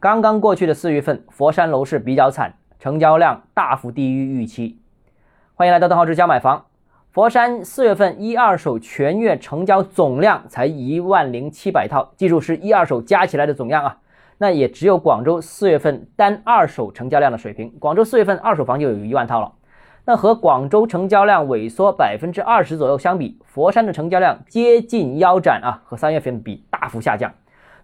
刚刚过去的四月份，佛山楼市比较惨，成交量大幅低于预期。欢迎来到邓浩之家买房。佛山四月份一二手全月成交总量才一万零七百套，记住是一二手加起来的总量啊。那也只有广州四月份单二手成交量的水平。广州四月份二手房就有一万套了。那和广州成交量萎缩百分之二十左右相比，佛山的成交量接近腰斩啊，和三月份比大幅下降。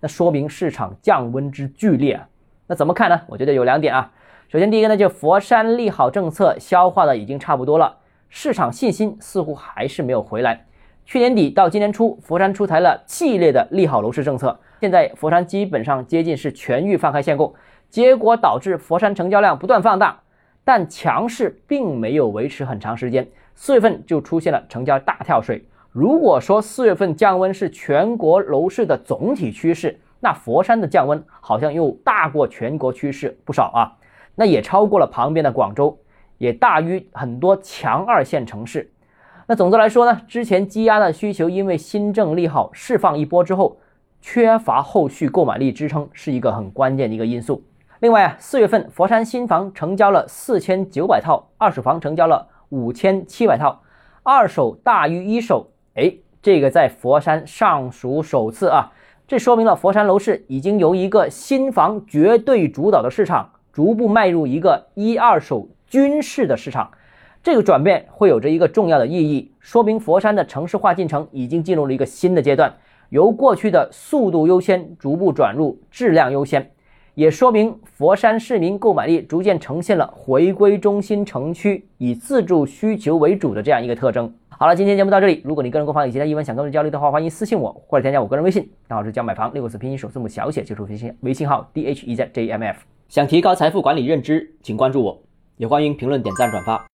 那说明市场降温之剧烈。那怎么看呢？我觉得有两点啊。首先，第一个呢，就佛山利好政策消化的已经差不多了，市场信心似乎还是没有回来。去年底到今年初，佛山出台了系列的利好楼市政策，现在佛山基本上接近是全域放开限购，结果导致佛山成交量不断放大。但强势并没有维持很长时间，四月份就出现了成交大跳水。如果说四月份降温是全国楼市的总体趋势，那佛山的降温好像又大过全国趋势不少啊，那也超过了旁边的广州，也大于很多强二线城市。那总的来说呢，之前积压的需求因为新政利好释放一波之后，缺乏后续购买力支撑，是一个很关键的一个因素。另外啊，四月份佛山新房成交了四千九百套，二手房成交了五千七百套，二手大于一手，哎，这个在佛山尚属首次啊，这说明了佛山楼市已经由一个新房绝对主导的市场，逐步迈入一个一二手均市的市场，这个转变会有着一个重要的意义，说明佛山的城市化进程已经进入了一个新的阶段，由过去的速度优先逐步转入质量优先。也说明佛山市民购买力逐渐呈现了回归中心城区、以自住需求为主的这样一个特征。好了，今天节目到这里。如果你个人购房有其他疑问想跟我交流的话，欢迎私信我或者添加我个人微信，账号是教买房六个字拼音首字母小写，就是微信微信号 d h e z j m f。想提高财富管理认知，请关注我，也欢迎评论、点赞、转发。